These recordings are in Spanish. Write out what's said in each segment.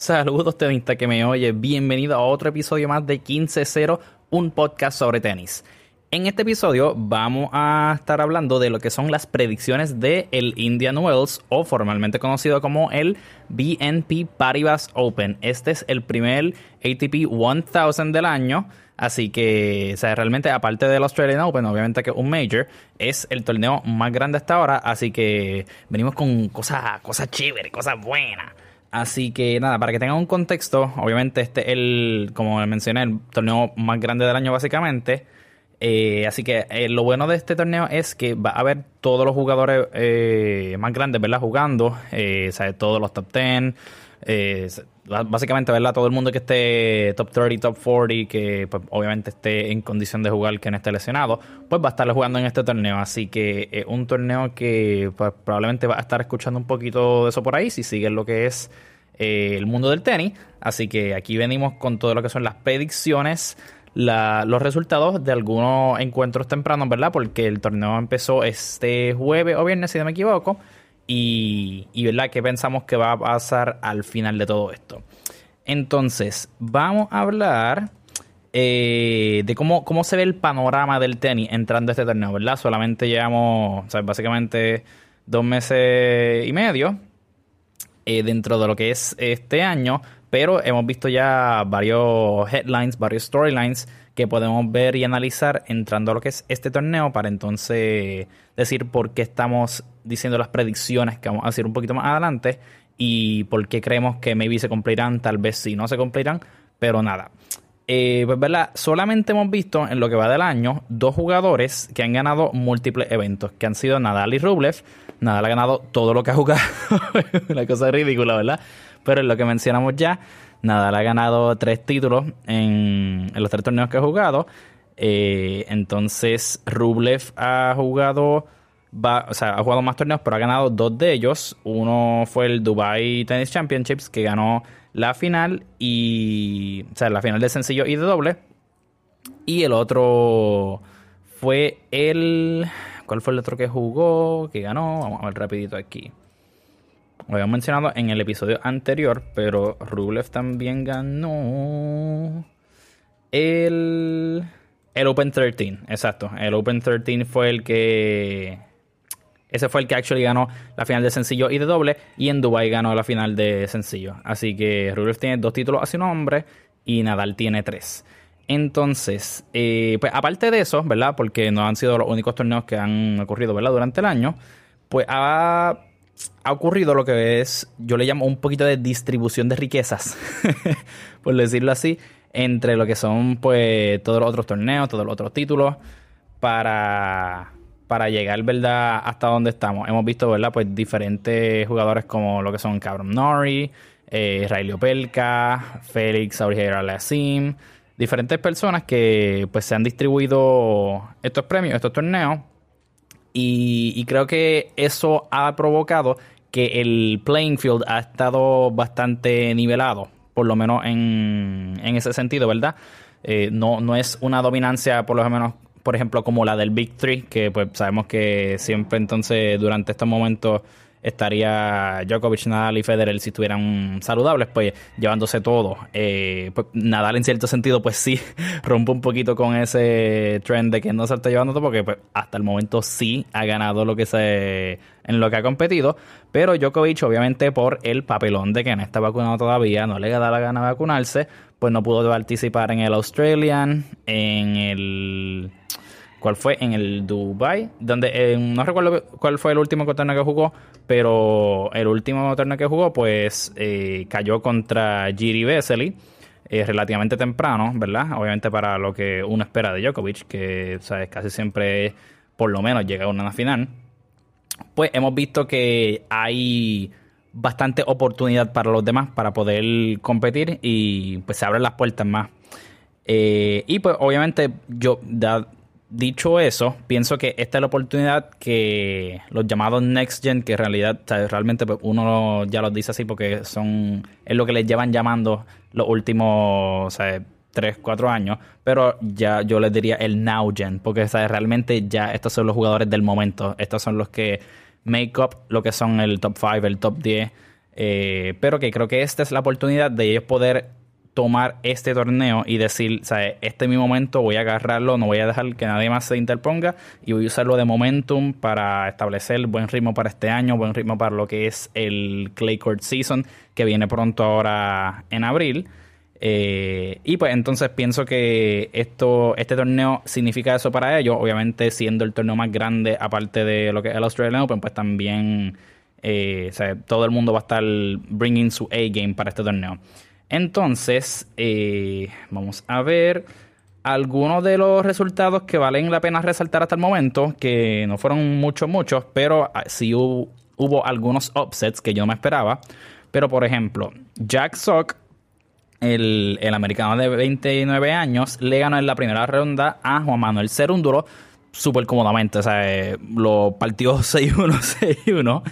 Saludos tenista que me oye, bienvenido a otro episodio más de 15-0, un podcast sobre tenis. En este episodio vamos a estar hablando de lo que son las predicciones del el Indian Wells o formalmente conocido como el BNP Paribas Open. Este es el primer ATP 1000 del año. Así que, o sea, realmente, aparte del Australian Open, obviamente que un Major, es el torneo más grande hasta ahora. Así que venimos con cosas, cosas chéveres, cosas buenas. Así que nada, para que tengan un contexto, obviamente este es el, como mencioné, el torneo más grande del año básicamente. Eh, así que eh, lo bueno de este torneo es que va a haber todos los jugadores eh, más grandes, ¿verdad? Jugando, o sea, todos los top 10, básicamente, ¿verdad? Todo el mundo que esté top 30, top 40, que pues, obviamente esté en condición de jugar, que no esté lesionado, pues va a estar jugando en este torneo. Así que es un torneo que pues, probablemente va a estar escuchando un poquito de eso por ahí, si siguen lo que es eh, el mundo del tenis. Así que aquí venimos con todo lo que son las predicciones. los resultados de algunos encuentros tempranos, ¿verdad? Porque el torneo empezó este jueves o viernes, si no me equivoco y, y ¿verdad? qué pensamos que va a pasar al final de todo esto. Entonces, vamos a hablar eh, de cómo, cómo se ve el panorama del tenis entrando a este torneo, ¿verdad? Solamente llevamos, básicamente dos meses y medio eh, dentro de lo que es este año, pero hemos visto ya varios headlines, varios storylines que podemos ver y analizar entrando a lo que es este torneo para entonces decir por qué estamos diciendo las predicciones que vamos a decir un poquito más adelante y por qué creemos que maybe se cumplirán, tal vez sí no se cumplirán, pero nada. Eh, pues verdad, solamente hemos visto en lo que va del año dos jugadores que han ganado múltiples eventos, que han sido Nadal y Rublev. Nadal ha ganado todo lo que ha jugado, una cosa ridícula, ¿verdad? Pero en lo que mencionamos ya, Nadal ha ganado tres títulos en, los tres torneos que ha jugado. Eh, entonces, Rublev ha jugado, o sea, ha jugado más torneos, pero ha ganado dos de ellos. Uno fue el Dubai Tennis Championships, que ganó la final y, o sea, la final de sencillo y de doble. Y el otro fue el, ¿cuál fue el otro que jugó, que ganó? Vamos a ver rapidito aquí. Lo habíamos mencionado en el episodio anterior, pero Rublev también ganó el, el Open 13. Exacto, el Open 13 fue el que... Ese fue el que actually ganó la final de sencillo y de doble. Y en Dubai ganó la final de sencillo. Así que Rublev tiene dos títulos a su nombre y Nadal tiene tres. Entonces, eh, pues aparte de eso, ¿verdad? Porque no han sido los únicos torneos que han ocurrido, ¿verdad? Durante el año, pues ha ha ocurrido lo que es, yo le llamo un poquito de distribución de riquezas, por decirlo así, entre lo que son pues todos los otros torneos, todos los otros títulos, para, para llegar, ¿verdad?, hasta donde estamos. Hemos visto, ¿verdad?, pues diferentes jugadores como lo que son Cabron Nori, eh, Riley Opelka, Félix Auriera Lassim, diferentes personas que pues se han distribuido estos premios, estos torneos y, creo que eso ha provocado que el playing field ha estado bastante nivelado, por lo menos en, ese sentido, ¿verdad? Eh, no, no es una dominancia, por lo menos, por ejemplo, como la del Big Three, que pues sabemos que siempre entonces durante estos momentos estaría Djokovic, Nadal y Federer si estuvieran saludables, pues llevándose todo. Eh, pues, Nadal en cierto sentido, pues sí, rompe un poquito con ese trend de que no se está llevando todo, porque pues, hasta el momento sí ha ganado lo que se en lo que ha competido, pero Djokovic obviamente por el papelón de que no está vacunado todavía, no le da la gana vacunarse, pues no pudo participar en el Australian, en el ¿Cuál fue? En el Dubai, donde eh, no recuerdo cuál fue el último torneo que jugó, pero el último torneo que jugó, pues eh, cayó contra Giri Vesely eh, relativamente temprano, ¿verdad? Obviamente para lo que uno espera de Djokovic, que ¿sabes? casi siempre por lo menos llega a una final. Pues hemos visto que hay bastante oportunidad para los demás para poder competir y pues se abren las puertas más. y pues obviamente yo, dicho eso, pienso que esta es la oportunidad que los llamados Next Gen, que en realidad realmente pues, uno ya los dice así porque son es lo que les llevan llamando los últimos o 3, 4 años, pero ya yo les diría el Now Gen, porque realmente ya estos son los jugadores del momento, estos son los que make up lo que son el top 5, el top 10 Eh, pero que creo que esta es la oportunidad de ellos poder tomar este torneo y decir. Este es mi momento, voy a agarrarlo, no voy a dejar que nadie más se interponga y voy a usarlo de momentum para establecer buen ritmo para este año, buen ritmo para lo que es el Clay Court Season que viene pronto ahora en abril. Eh, y pues entonces pienso que esto, este torneo significa eso para ellos. Obviamente siendo el torneo más grande, aparte de lo que es el Australian Open, pues también eh, todo el mundo va a estar bringing su A-game para este torneo. Entonces, eh, vamos a ver algunos de los resultados que valen la pena resaltar hasta el momento, que no fueron muchos, muchos, pero ah, sí hubo, algunos upsets que yo no me esperaba. Pero, por ejemplo, Jack Sock, el, americano de 29 años, le ganó en la primera ronda a Juan Manuel Cerúndulo súper cómodamente. O sea, eh, lo partió 6-1, 6-1.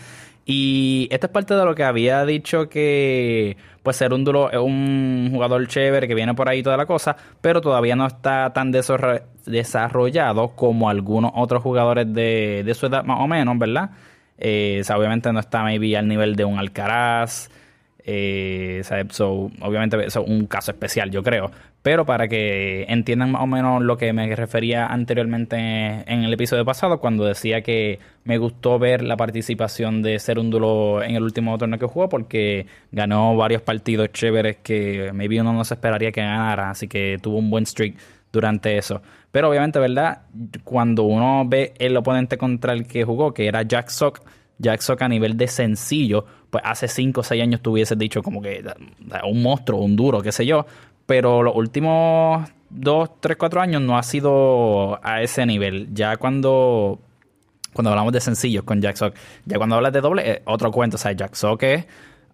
Y esta es parte de lo que había dicho que pues Serúndulo es un jugador chévere que viene por ahí toda la cosa, pero todavía no está tan desarrollado como algunos otros jugadores de, de su edad más o menos, ¿verdad? Eh, obviamente no está maybe al nivel de un Alcaraz, eh, obviamente eso es un caso especial, yo creo. Pero para que entiendan más o menos lo que me refería anteriormente en el episodio pasado, cuando decía que me gustó ver la participación de Serúndulo en el último torneo que jugó, porque ganó varios partidos chéveres que maybe uno no se esperaría que ganara, así que tuvo un buen streak durante eso. Pero obviamente, ¿verdad? Cuando uno ve el oponente contra el que jugó, que era Jack Sock, Jack Sock a nivel de sencillo, pues hace 5 o 6 años tú hubieses dicho como que un monstruo, un duro, qué sé yo. Pero los últimos 2, 3, 4 años no ha sido a ese nivel. Ya cuando, cuando hablamos de sencillos con Jack Sock, ya cuando hablas de doble, otro cuento. O sea, Jack Sock es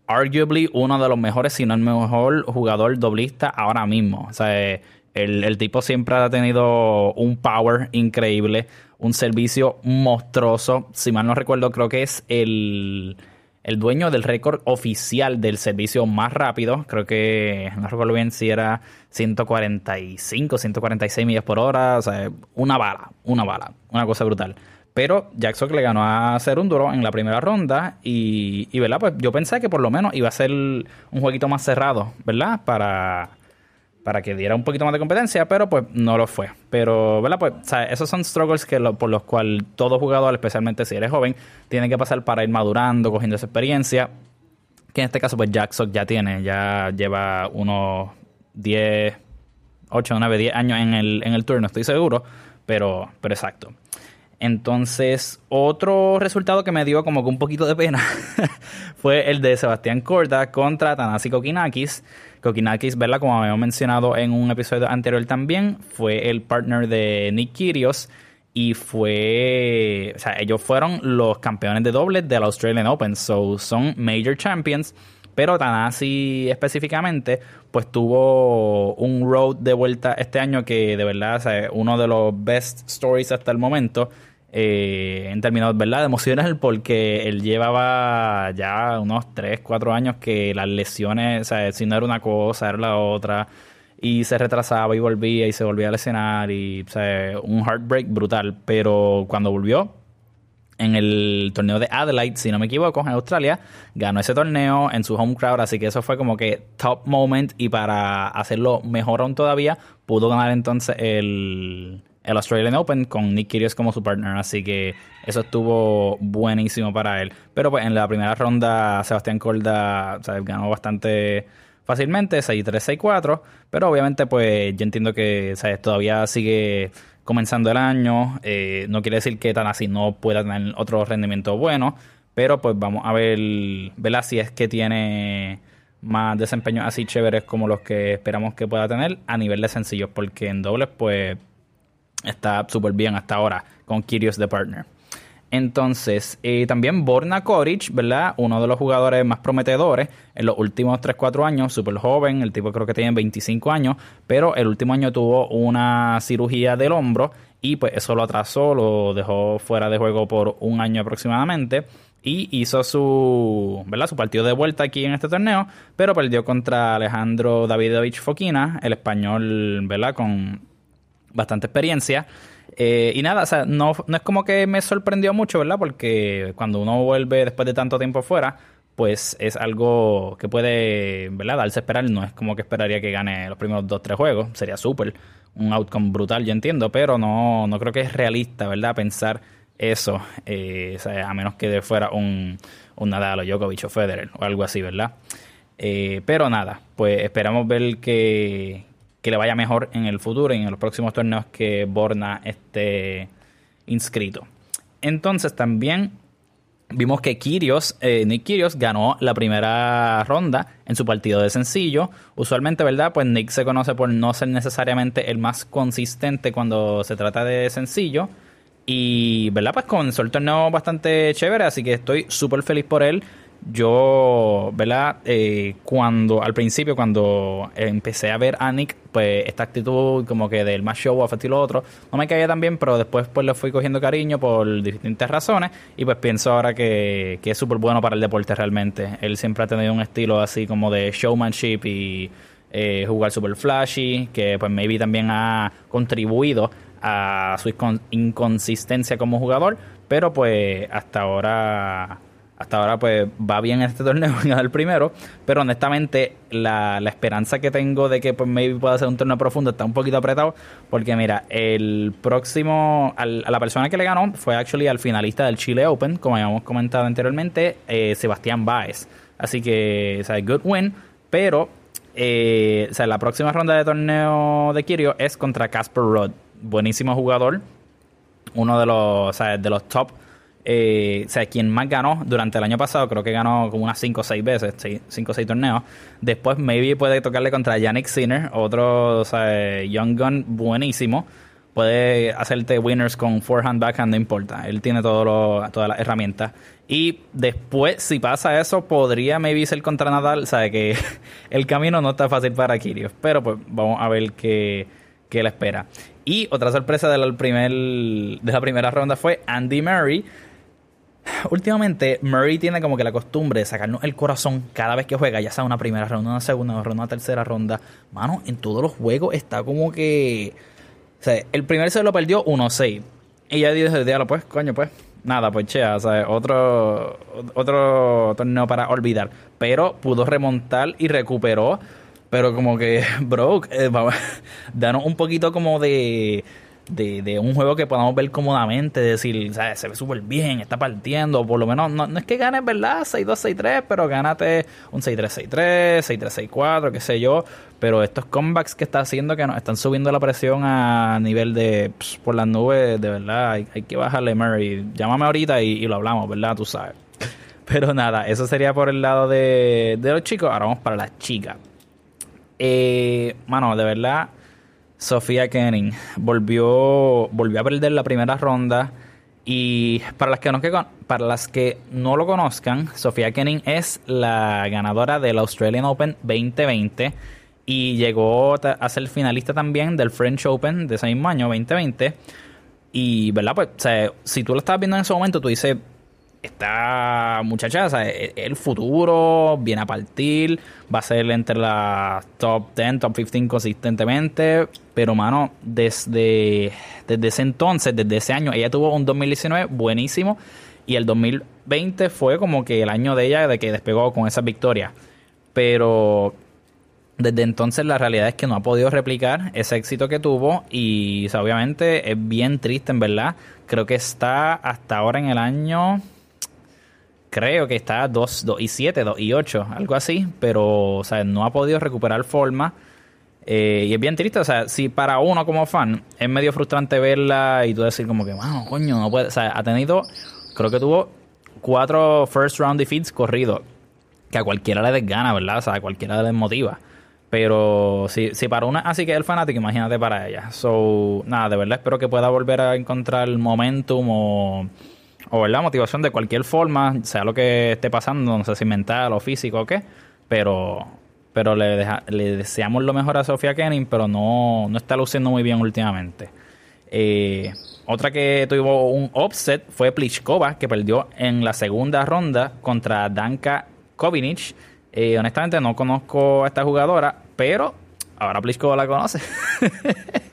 arguably uno de los mejores, si no el mejor jugador doblista ahora mismo. O sea, el, el tipo siempre ha tenido un power increíble un servicio monstruoso. Si mal no recuerdo, creo que es el, el dueño del récord oficial del servicio más rápido. Creo que, no recuerdo bien si era 145, 146 millas por hora. O sea, una bala, una bala, una cosa brutal. Pero Jackson le ganó a duro en la primera ronda y, y, ¿verdad? Pues yo pensé que por lo menos iba a ser un jueguito más cerrado, ¿verdad? Para, para que diera un poquito más de competencia, pero pues no lo fue. Pero, ¿verdad? Pues, esos son struggles que por los cuales todo jugador, especialmente si eres joven, tiene que pasar para ir madurando, cogiendo esa experiencia. Que en este caso, pues Jack ya tiene, ya lleva unos 10, 8, 9, 10 años en el, en el turno, estoy seguro, pero, pero exacto. Entonces, otro resultado que me dio como que un poquito de pena fue el de Sebastián Corda contra Tanasi Kokinakis. Kokinakis, ¿verdad? Como habíamos mencionado en un episodio anterior también, fue el partner de Nick Kyrgios y fue, o sea, ellos fueron los campeones de dobles del Australian Open, so son major champions, pero Tanasi específicamente, pues tuvo un road de vuelta este año que de verdad, o uno de los best stories hasta el momento eh, en términos ¿verdad? de emociones, porque él llevaba ya unos 3, 4 años que las lesiones, o sea, si no era una cosa, era la otra, y se retrasaba y volvía y se volvía a lesionar, y o sea, un heartbreak brutal, pero cuando volvió, en el torneo de Adelaide, si no me equivoco, en Australia, ganó ese torneo en su home crowd, así que eso fue como que top moment y para hacerlo mejor aún todavía, pudo ganar entonces el, el Australian Open con Nick Kyrgios como su partner, así que eso estuvo buenísimo para él. Pero pues en la primera ronda Sebastián Corda ganó bastante fácilmente, 6-3, 6-4, pero obviamente pues yo entiendo que todavía sigue comenzando el año, eh, no quiere decir que tan así no pueda tener otro rendimiento bueno, pero pues vamos a ver, ¿verdad? Si es que tiene más desempeños así chéveres como los que esperamos que pueda tener a nivel de sencillos, porque en dobles pues está súper bien hasta ahora con Kyrgios de partner. Entonces, eh, también Borna Koric, ¿verdad? Uno de los jugadores más prometedores en los últimos 3-4 años, súper joven, el tipo creo que tiene 25 años, pero el último año tuvo una cirugía del hombro y pues eso lo atrasó, lo dejó fuera de juego por un año aproximadamente y hizo su, ¿verdad? su partido de vuelta aquí en este torneo, pero perdió contra Alejandro Davidovich Fokina, el español, ¿verdad? Con bastante experiencia. Eh, y nada, o sea, no, no es como que me sorprendió mucho, ¿verdad? Porque cuando uno vuelve después de tanto tiempo fuera, pues es algo que puede, ¿verdad? Darse a esperar. No es como que esperaría que gane los primeros dos, tres juegos. Sería súper. Un outcome brutal, yo entiendo, pero no, no creo que es realista, ¿verdad? Pensar eso, eh, a menos que fuera un, un Nadal o Djokovic o Federer o algo así, ¿verdad? Eh, pero nada, pues esperamos ver que, que le vaya mejor en el futuro y en los próximos torneos que Borna esté inscrito. Entonces también vimos que Kirios, eh, Nick Kirios ganó la primera ronda en su partido de sencillo. Usualmente, ¿verdad? Pues Nick se conoce por no ser necesariamente el más consistente cuando se trata de sencillo. Y, ¿verdad? Pues comenzó el torneo bastante chévere, así que estoy súper feliz por él yo, ¿verdad? Eh, cuando, al principio, cuando empecé a ver a Nick, pues esta actitud como que del más show off y otro, no me caía tan bien, pero después pues le fui cogiendo cariño por distintas razones y pues pienso ahora que, que es súper bueno para el deporte realmente. Él siempre ha tenido un estilo así como de showmanship y eh, jugar super flashy, que pues maybe también ha contribuido a su inconsistencia como jugador, pero pues hasta ahora hasta ahora pues va bien en este torneo en el primero, pero honestamente la, esperanza que tengo de que pues maybe pueda ser un torneo profundo está un poquito apretado, porque mira, el próximo, a la persona que le ganó fue actually al finalista del Chile Open, como habíamos comentado anteriormente, eh, Sebastián Baez. Así que, o sea, good win, pero eh, o sea, la próxima ronda de torneo de Kirio es contra Casper Rudd, buenísimo jugador, uno de los, o sea, de los top eh, o sea, quien más ganó durante el año pasado, creo que ganó como unas 5 o 6 veces, 5 o 6 torneos. Después, maybe puede tocarle contra Yannick Sinner, otro o sea, Young Gun buenísimo. Puede hacerte winners con forehand, backhand, no importa. Él tiene todas las herramientas. Y después, si pasa eso, podría maybe ser contra Nadal. Sabe que el camino no está fácil para Kyrgios. Pero pues vamos a ver qué, qué le espera. Y otra sorpresa del primer, de la primera ronda fue Andy Murray últimamente Murray tiene como que la costumbre de sacarnos el corazón cada vez que juega, ya sea una primera ronda, una segunda ronda, una tercera ronda. Mano, en todos los juegos está como que. O sea, el primer se lo perdió 1-6. Y ya dije, diablo, pues, coño, pues. Nada, pues chea, o sea, otro, otro torneo para olvidar. Pero pudo remontar y recuperó. Pero como que, bro, eh, danos un poquito como de de, un juego que podamos ver cómodamente, decir, ¿sabes? se ve súper bien, está partiendo, por lo menos, no, es que ganes, ¿verdad? 6-2, 6-3, pero gánate un 6-3, 6-3, 6-3, 6-4, qué sé yo, pero estos comebacks que está haciendo que nos están subiendo la presión a nivel de, por las nubes, de verdad, hay, que bajarle, Murray, llámame ahorita y, y, lo hablamos, ¿verdad? Tú sabes. Pero nada, eso sería por el lado de, de los chicos, ahora vamos para las chicas. Eh, mano, de verdad Sofía Kenning volvió, volvió a perder la primera ronda. Y para las, que no, para las que no lo conozcan, Sofía Kenning es la ganadora del Australian Open 2020 y llegó a ser finalista también del French Open de ese mismo año 2020. Y, ¿verdad? Pues, si tú lo estabas viendo en ese momento, tú dices, esta muchacha, o sea, e, el futuro viene a partir, va a ser entre las top 10, top 15 consistentemente, pero mano, desde, desde ese entonces, desde ese año, ella tuvo un 2019 buenísimo y el 2020 fue como que el año de ella de que despegó con esa victoria, pero desde entonces la realidad es que no ha podido replicar ese éxito que tuvo y obviamente es bien triste en verdad. Creo que está hasta ahora en el año creo que está 2, 2 y 7, 2 y 8, algo así, pero o sea, no ha podido recuperar forma. Eh, y es bien triste, o sea, si para uno como fan es medio frustrante verla y tú decir como que, wow, coño, no puede, o sea, ha tenido, creo que tuvo cuatro first round defeats corridos, que a cualquiera le desgana, ¿verdad? O sea, a cualquiera le desmotiva. Pero si, si para una así que el fanático, imagínate para ella. So, nada, de verdad espero que pueda volver a encontrar momentum o o la motivación de cualquier forma, sea lo que esté pasando, no sé si mental o físico o qué, pero pero le, deseamos lo mejor a Sofía Kenning, pero no, no está luciendo muy bien últimamente. Eh, otra que tuvo un offset fue Pliskova, que perdió en la segunda ronda contra Danka Kovinic. Eh, honestamente no conozco a esta jugadora, pero ahora Pliskova la conoce.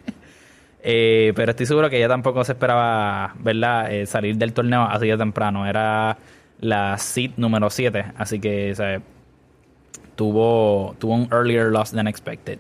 Eh, pero estoy seguro que ella tampoco se esperaba, ¿verdad? Eh, salir del torneo así de temprano. Era la seed número 7. Así que tuvo, tuvo un earlier loss than expected.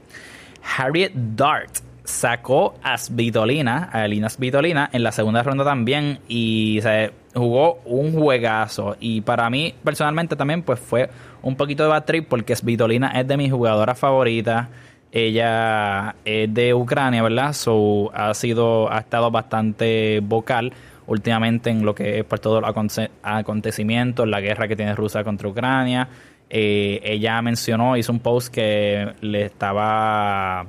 Harriet Dart sacó a Svitolina, a Elina Svitolina, en la segunda ronda también y se jugó un juegazo. Y para mí, personalmente, también pues fue un poquito de bad trip porque Svitolina es de mis jugadoras favoritas. Ella es de Ucrania, ¿verdad? So, ha sido, ha estado bastante vocal últimamente en lo que es por todos los acontecimientos, la guerra que tiene Rusia contra Ucrania. Eh, ella mencionó, hizo un post que le estaba,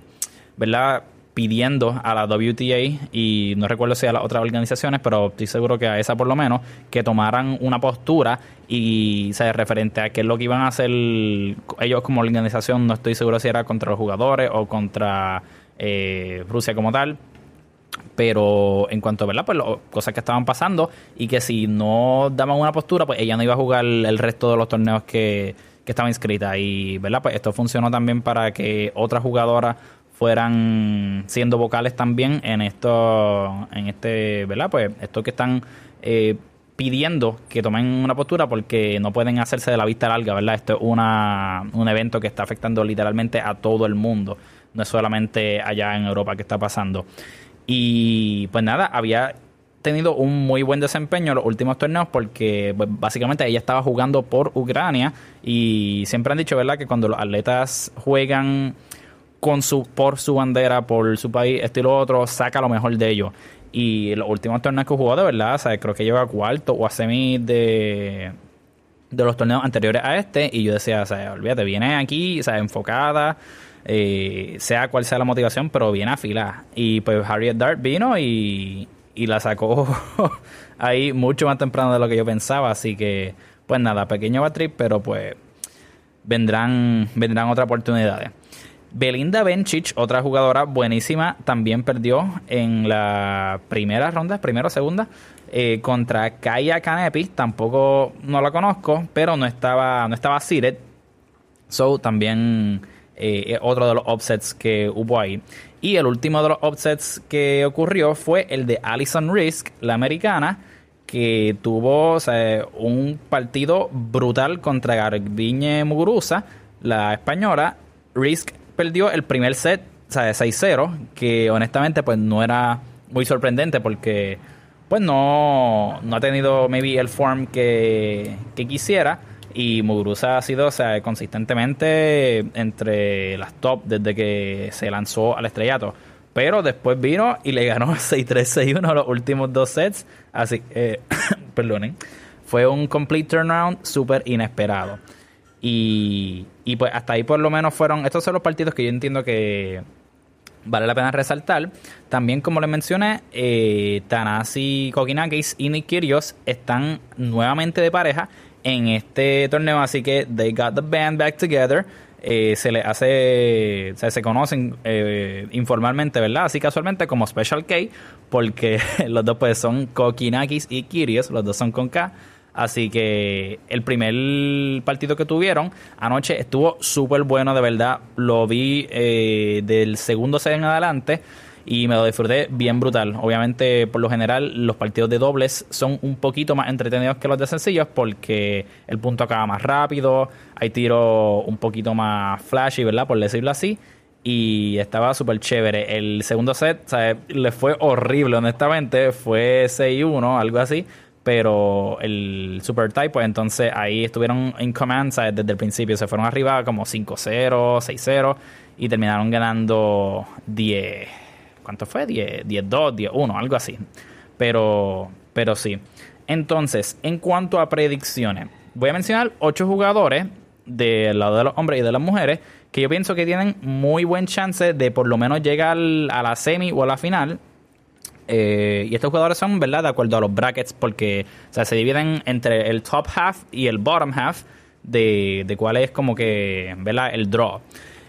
¿verdad? Pidiendo a la WTA y no recuerdo si a las otras organizaciones, pero estoy seguro que a esa por lo menos, que tomaran una postura y se referente a qué es lo que iban a hacer ellos como organización, no estoy seguro si era contra los jugadores o contra eh, Rusia como tal, pero en cuanto a ¿verdad? Pues cosas que estaban pasando y que si no daban una postura, pues ella no iba a jugar el resto de los torneos que, que estaba inscrita y ¿verdad? Pues esto funcionó también para que otras jugadoras fueran siendo vocales también en esto, en este, ¿verdad? Pues esto que están eh, pidiendo que tomen una postura porque no pueden hacerse de la vista larga, ¿verdad? Esto es una, un evento que está afectando literalmente a todo el mundo, no es solamente allá en Europa que está pasando. Y pues nada, había tenido un muy buen desempeño en los últimos torneos porque pues, básicamente ella estaba jugando por Ucrania y siempre han dicho, ¿verdad? Que cuando los atletas juegan con su, por su bandera, por su país, estilo otro, saca lo mejor de ellos. Y los últimos torneos que jugó, de verdad, creo que lleva cuarto o a semi de, de los torneos anteriores a este. Y yo decía, olvídate, viene aquí, sea, enfocada, eh, sea cual sea la motivación, pero viene a. Y pues Harriet Dart vino y, y la sacó ahí mucho más temprano de lo que yo pensaba. Así que, pues nada, pequeño batrip, pero pues vendrán, vendrán otras oportunidades. Belinda Bencic, otra jugadora buenísima, también perdió en la primera ronda, primera o segunda, eh, contra Kaya Kanepi. Tampoco no la conozco, pero no estaba, no estaba seated. So también eh, otro de los upsets que hubo ahí. Y el último de los upsets que ocurrió fue el de Alison Risk, la americana, que tuvo un partido brutal contra Garbiñe Muguruza, la española. Risk perdió el primer set, o sea, de 6-0, que honestamente pues no era muy sorprendente porque pues no, no ha tenido maybe el form que, que quisiera y Muguruza ha sido o sea, consistentemente entre las top desde que se lanzó al estrellato. Pero después vino y le ganó 6-3, 6-1 los últimos dos sets. Así, eh, perdonen. Fue un complete turnaround súper inesperado. Y, y pues hasta ahí por lo menos fueron, estos son los partidos que yo entiendo que vale la pena resaltar. También como les mencioné, eh, Tanasi Kokinakis y Nick Kyrgios están nuevamente de pareja en este torneo, así que they got the band back together. Eh, se le hace, o se conocen eh, informalmente, ¿verdad? Así casualmente como Special K, porque los dos pues son Kokinakis y Kyrgios, los dos son con K. Así que el primer partido que tuvieron anoche estuvo súper bueno, de verdad. Lo vi eh, del segundo set en adelante y me lo disfruté bien brutal. Obviamente, por lo general, los partidos de dobles son un poquito más entretenidos que los de sencillos porque el punto acaba más rápido, hay tiros un poquito más flashy, ¿verdad? Por decirlo así. Y estaba súper chévere. El segundo set, ¿sabes? Le fue horrible, honestamente. Fue 6-1, algo así pero el Super Type, pues entonces ahí estuvieron en command desde el principio, se fueron arriba como 5-0, 6-0 y terminaron ganando 10, ¿cuánto fue? 10, 10-2, 10-1, algo así. Pero, pero sí. Entonces, en cuanto a predicciones, voy a mencionar 8 jugadores del lado de los hombres y de las mujeres que yo pienso que tienen muy buen chance de por lo menos llegar a la semi o a la final eh, y estos jugadores son, ¿verdad? De acuerdo a los brackets, porque se dividen entre el top half y el bottom half de, de cuál es como que, ¿verdad? El draw.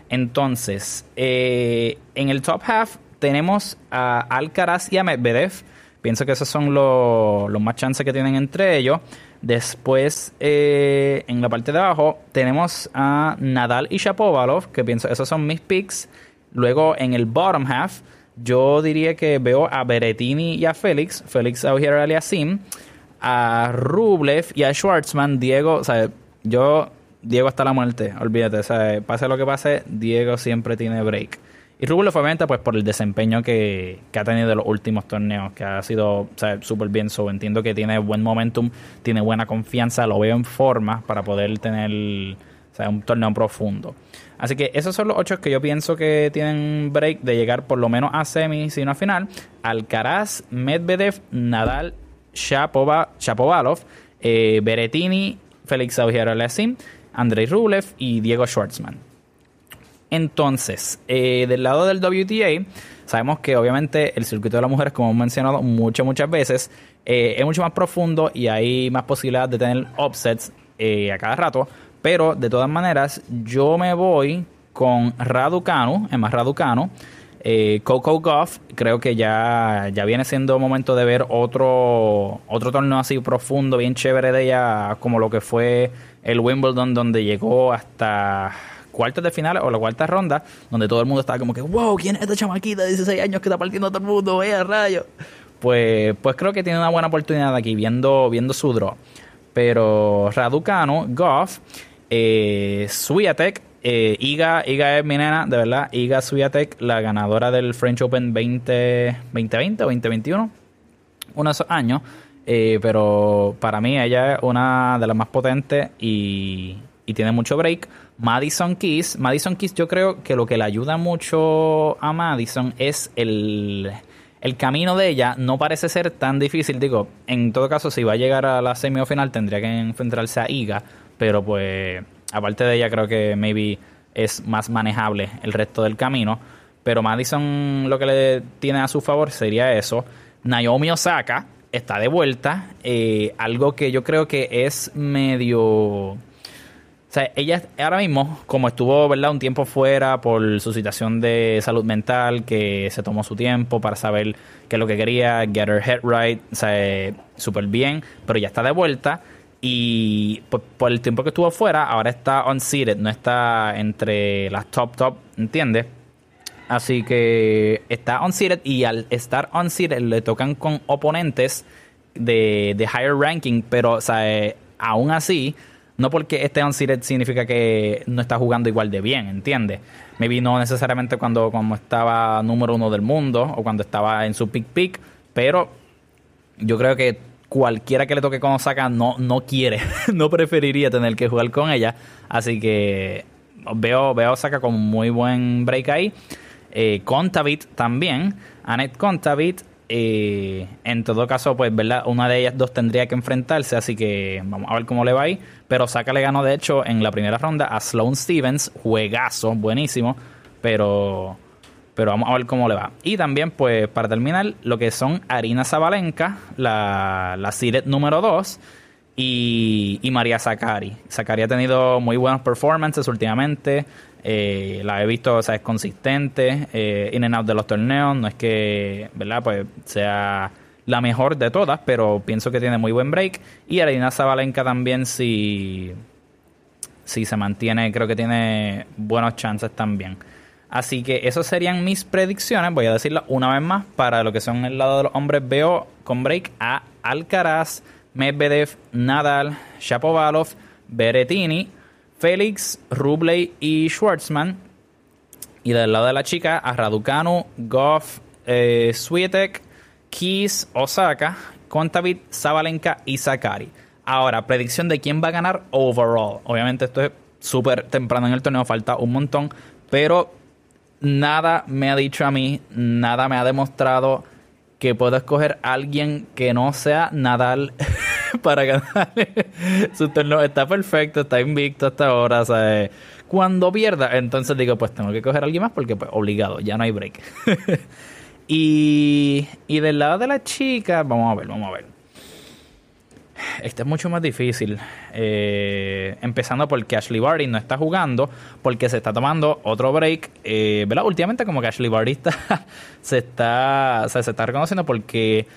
Entonces, eh, en el top half tenemos a Alcaraz y a Medvedev. Pienso que esos son los, los más chances que tienen entre ellos. Después, eh, en la parte de abajo, tenemos a Nadal y Shapovalov, que pienso esos son mis picks. Luego, en el bottom half, yo diría que veo a Berettini y a Félix, Félix Auger Aliasim, a Rublev y a Schwartzman, Diego, o sea, yo, Diego hasta la muerte, olvídate, o sea, pase lo que pase, Diego siempre tiene break. Y Rublev obviamente pues por el desempeño que, ha tenido en los últimos torneos, que ha sido súper bien, so, entiendo que tiene buen momentum, tiene buena confianza, lo veo en forma para poder tener un torneo profundo. Así que esos son los ocho que yo pienso que tienen break de llegar por lo menos a semi, sino a final. Alcaraz, Medvedev, Nadal, Shapovalov, eh, Berettini, Félix Auger-Aliassime, Andrei Rublev y Diego Schwartzman. Entonces, eh, del lado del WTA, sabemos que obviamente el circuito de las mujeres, como hemos mencionado muchas, muchas veces, eh, es mucho más profundo y hay más posibilidades de tener upsets a cada rato. Pero de todas maneras, yo me voy con Raducanu, más Raducanu. Eh, Coco Goff, creo que ya, ya viene siendo momento de ver otro, otro torneo así profundo, bien chévere de ella, como lo que fue el Wimbledon, donde llegó hasta cuartos de final o la cuarta ronda, donde todo el mundo estaba como que, wow, ¿quién es esta chamaquita de 16 años que está partiendo a todo el mundo? Vaya rayo. Pues, pues creo que tiene una buena oportunidad aquí, viendo, viendo su draw. Pero Raducano, Goff eh, Swiatek, eh, Iga, Iga es mi nena, de verdad. Iga Swiatek, la ganadora del French Open 20, 2020 o 2021. Uno de esos años. Eh, pero para mí ella es una de las más potentes y, y tiene mucho break. Madison Keys. Madison Keys yo creo que lo que le ayuda mucho a Madison es el, el camino de ella. No parece ser tan difícil. Digo, en todo caso, si va a llegar a la semifinal tendría que enfrentarse a Iga pero pues aparte de ella creo que maybe es más manejable el resto del camino. Pero Madison lo que le tiene a su favor sería eso. Naomi Osaka está de vuelta. Eh, algo que yo creo que es medio... O sea, ella ahora mismo, como estuvo, ¿verdad? Un tiempo fuera por su situación de salud mental, que se tomó su tiempo para saber qué es lo que quería, get her head right, o sea, eh, súper bien, pero ya está de vuelta. Y por, el tiempo que estuvo fuera, ahora está unseated, no está entre las top top, ¿entiendes? Así que está unseated y al estar unseated le tocan con oponentes de, de higher ranking, pero o eh, aún así, no porque esté unseated significa que no está jugando igual de bien, ¿entiendes? Maybe no necesariamente cuando, cuando estaba número uno del mundo o cuando estaba en su peak peak, pero yo creo que cualquiera que le toque con Osaka no, no quiere, no preferiría tener que jugar con ella. Así que veo, veo a Osaka con muy buen break ahí. Eh, Contavit también. Annette Contavit. Eh, en todo caso, pues, ¿verdad? Una de ellas dos tendría que enfrentarse, así que vamos a ver cómo le va ahí. Pero Osaka le ganó, de hecho, en la primera ronda a Sloane Stevens, juegazo, buenísimo, pero pero vamos a ver cómo le va. Y también, pues, para terminar, lo que son Arina Zabalenka, la, la número 2, y, María Zakari. Zakari ha tenido muy buenos performances últimamente. Eh, la he visto, o sea, es consistente, eh, in and out de los torneos. No es que, ¿verdad? Pues sea la mejor de todas, pero pienso que tiene muy buen break. Y Arina Zabalenka también, si, si se mantiene, creo que tiene buenos chances también. Así que esas serían mis predicciones. Voy a decirlo una vez más. Para lo que son el lado de los hombres, veo con break a Alcaraz, Medvedev, Nadal, Shapovalov, Berettini, Félix, Rubley y Schwartzman. Y del lado de la chica, a Raducanu, Goff, eh, Swiatek, Keys, Osaka, Kontavit, Zabalenka y Sakari. Ahora, predicción de quién va a ganar overall. Obviamente esto es súper temprano en el torneo, falta un montón. Pero nada me ha dicho a mí, nada me ha demostrado que puedo escoger a alguien que no sea Nadal para ganar su torneo. Está perfecto, está invicto hasta ahora. Cuando pierda, entonces digo, pues tengo que coger a alguien más porque pues obligado, ya no hay break. y, y del lado de la chica, vamos a ver, vamos a ver. Este es mucho más difícil. Eh, empezando porque Ashley Barty no está jugando, porque se está tomando otro break. Eh, ¿Verdad? Últimamente, como que Ashley Barty se, está, se está reconociendo porque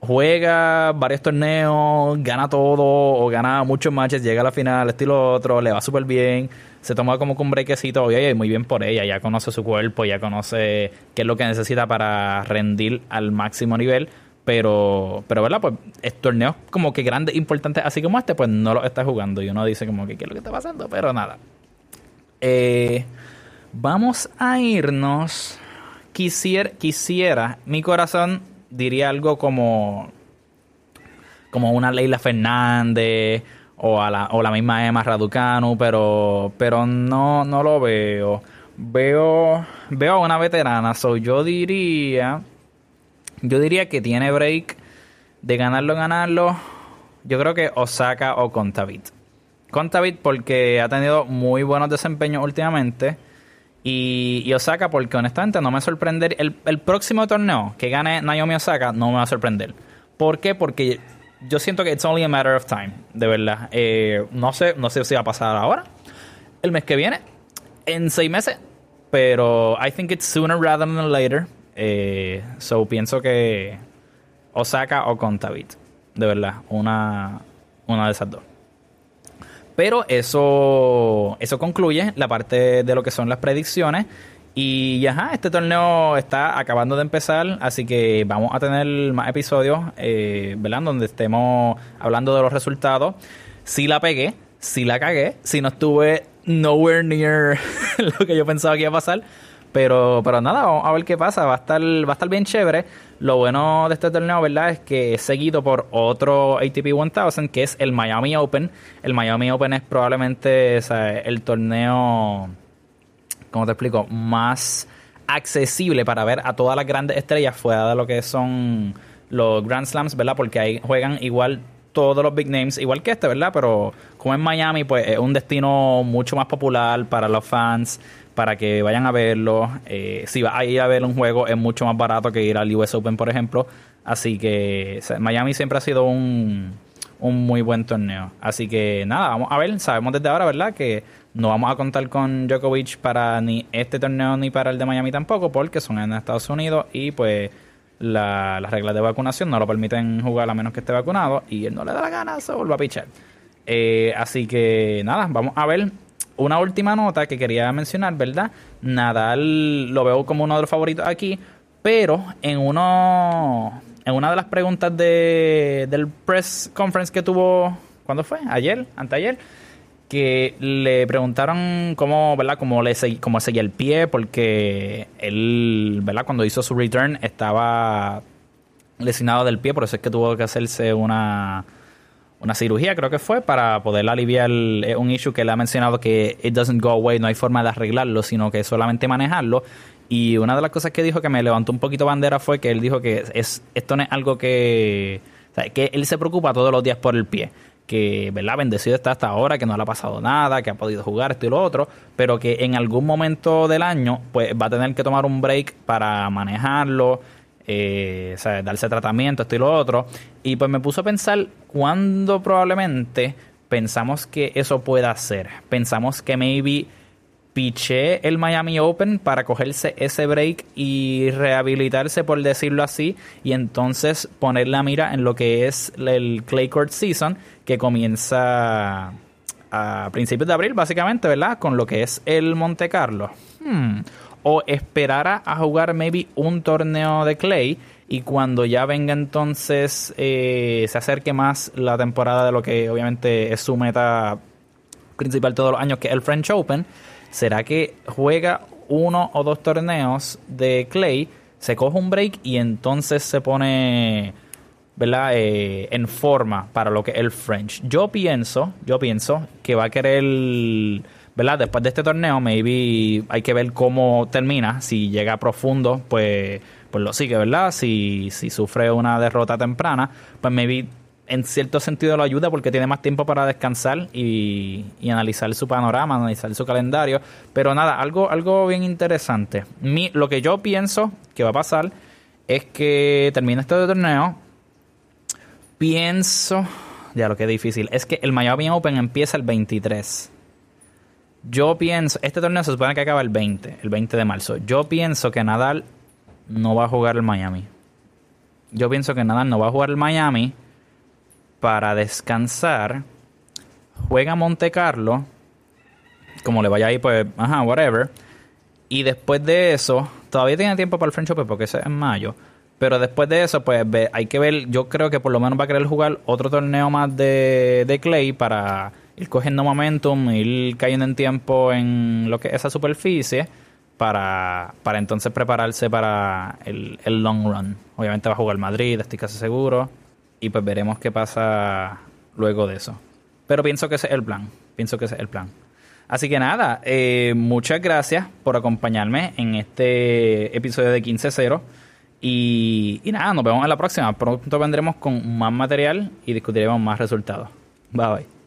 juega varios torneos, gana todo, o gana muchos matches, llega a la final, estilo otro, le va súper bien. Se toma como un breakcito, oye, muy bien por ella, ya conoce su cuerpo, ya conoce qué es lo que necesita para rendir al máximo nivel Pero, pero ¿verdad? Pues torneos como que grandes, importantes, así como este, pues no los está jugando. Y uno dice como que qué es lo que está pasando, pero nada. Eh, vamos a irnos. Quisiera, quisiera, mi corazón diría algo como como una Leila Fernández o, a la, o la misma Emma Raducanu, pero, pero no, no lo veo. Veo, veo a una veterana, so yo diría, yo diría que tiene break de ganarlo, ganarlo. Yo creo que Osaka o Contavit. Contavit porque ha tenido muy buenos desempeños últimamente. Y, Osaka porque honestamente no me sorprende. El, el próximo torneo que gane Naomi Osaka no me va a sorprender. ¿Por qué? Porque yo siento que it's only a matter of time, de verdad. Eh, no sé, no sé si va a pasar ahora, el mes que viene, en seis meses, pero I think it's sooner rather than later. Eh, so pienso que Osaka o Contavit, de verdad, una, una de esas dos. Pero eso, eso concluye la parte de lo que son las predicciones. Y ajá, este torneo está acabando de empezar, así que vamos a tener más episodios, eh. Donde estemos hablando de los resultados. Si la pegué, si la cagué, si no estuve nowhere near lo que yo pensaba que iba a pasar. Pero, pero nada, vamos a ver qué pasa. Va a estar, va a estar bien chévere. Lo bueno de este torneo, ¿verdad? Es que es seguido por otro ATP 1000, que es el Miami Open. El Miami Open es probablemente el torneo como te explico, más accesible para ver a todas las grandes estrellas fuera de lo que son los Grand Slams, ¿verdad? Porque ahí juegan igual todos los big names, igual que este, ¿verdad? Pero como en Miami, pues es un destino mucho más popular para los fans, para que vayan a verlo. Eh, si vas a ir a ver un juego, es mucho más barato que ir al US Open, por ejemplo. Así que Miami siempre ha sido un, un muy buen torneo. Así que nada, vamos a ver, sabemos desde ahora, ¿verdad? Que no vamos a contar con Djokovic para ni este torneo ni para el de Miami tampoco, porque son en Estados Unidos y pues las reglas de vacunación no lo permiten jugar a menos que esté vacunado y él no le da la gana, se vuelve a pichar. Eh, así que nada, vamos a ver una última nota que quería mencionar, ¿verdad? Nadal lo veo como uno de los favoritos aquí, pero en uno en una de las preguntas de, del press conference que tuvo, ¿cuándo fue? Ayer, anteayer que le preguntaron cómo, ¿verdad? Cómo, le cómo seguía el pie, porque él, ¿verdad? Cuando hizo su return estaba lesionado del pie, por eso es que tuvo que hacerse una, una cirugía, creo que fue, para poder aliviar eh, un issue que él ha mencionado que it doesn't go away, no hay forma de arreglarlo, sino que solamente manejarlo. Y una de las cosas que dijo que me levantó un poquito bandera fue que él dijo que es, esto no es algo que... Que él se preocupa todos los días por el pie que, ¿verdad? Bendecido está hasta ahora, que no le ha pasado nada, que ha podido jugar esto y lo otro, pero que en algún momento del año, pues va a tener que tomar un break para manejarlo, eh, o sea, darse tratamiento, esto y lo otro. Y pues me puso a pensar cuándo probablemente pensamos que eso pueda ser. Pensamos que maybe piché el Miami Open para cogerse ese break y rehabilitarse, por decirlo así, y entonces poner la mira en lo que es el Clay Court Season, que comienza a principios de abril, básicamente, ¿verdad? Con lo que es el Monte Carlo. Hmm. O esperara a jugar maybe un torneo de Clay y cuando ya venga entonces eh, se acerque más la temporada de lo que obviamente es su meta principal todos los años, que es el French Open, ¿Será que juega uno o dos torneos de Clay, se coge un break y entonces se pone ¿verdad? Eh, en forma para lo que es el French? Yo pienso, yo pienso que va a querer, ¿verdad? Después de este torneo, maybe hay que ver cómo termina. Si llega profundo, pues, pues lo sigue, ¿verdad? Si, si sufre una derrota temprana, pues maybe en cierto sentido lo ayuda porque tiene más tiempo para descansar y, analizar su panorama, analizar su calendario. Pero nada, algo, algo bien interesante. Mi, lo que yo pienso que va a pasar es que termina este torneo. Pienso, ya lo que es difícil, es que el Miami Open empieza el 23. Yo pienso, este torneo se supone que acaba el 20, el 20 de marzo. Yo pienso que Nadal no va a jugar el Miami. Yo pienso que Nadal no va a jugar el Miami para descansar, juega Monte Carlo, como le vaya ahí, pues, ajá, whatever. Y después de eso, todavía tiene tiempo para el French Open porque ese es en mayo. Pero después de eso, pues hay que ver, yo creo que por lo menos va a querer jugar otro torneo más de, de Clay para ir cogiendo momentum, ir cayendo en tiempo en lo que es esa superficie para, para entonces prepararse para el, el long run. Obviamente va a jugar Madrid, estoy casi seguro. Y pues veremos qué pasa luego de eso. Pero pienso que ese es el plan. Pienso que ese es el plan. Así que nada, eh, muchas gracias por acompañarme en este episodio de 15-0. Y, y nada, nos vemos en la próxima. Pronto vendremos con más material y discutiremos más resultados. Bye bye.